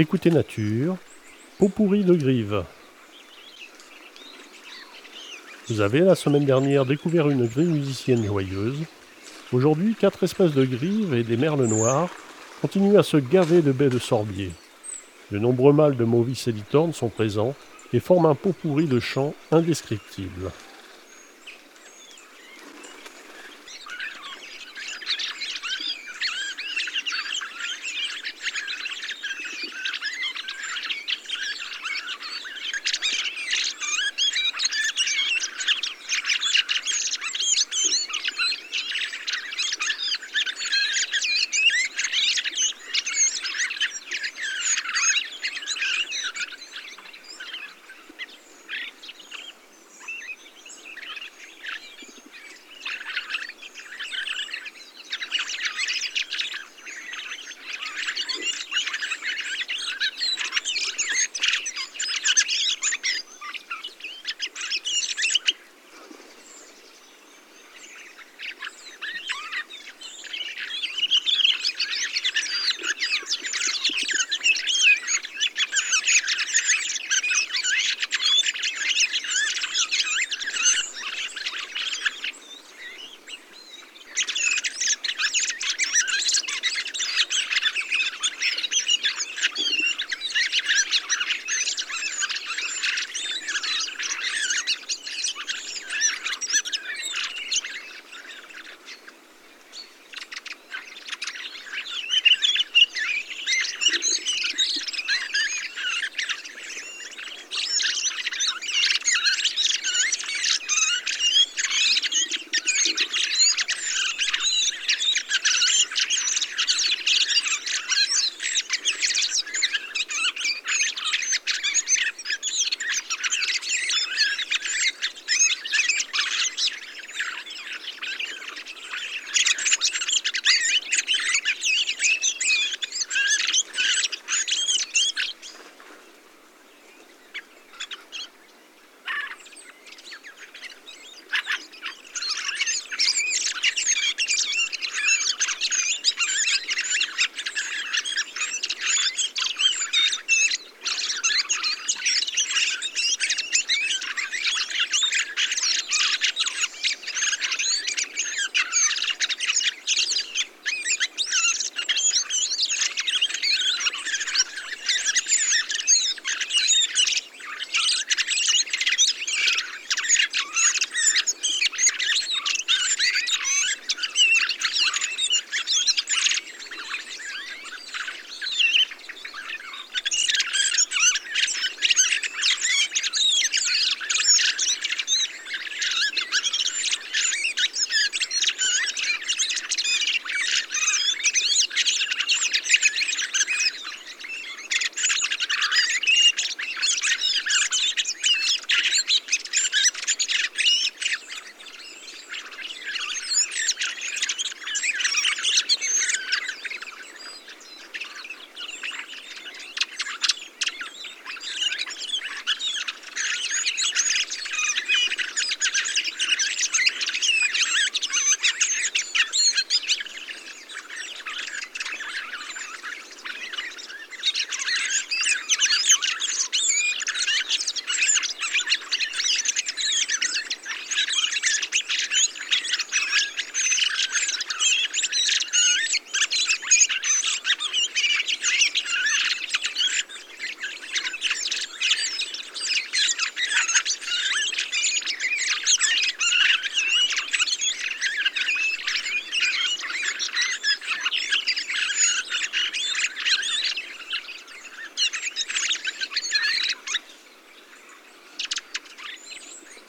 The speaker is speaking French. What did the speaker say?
Écoutez Nature, Peau pourrie de grive. Vous avez la semaine dernière découvert une grive musicienne joyeuse. Aujourd'hui, quatre espèces de grives et des merles noirs continuent à se gaver de baies de sorbier. De nombreux mâles de Movis et sont présents et forment un pot pourri de chant indescriptible.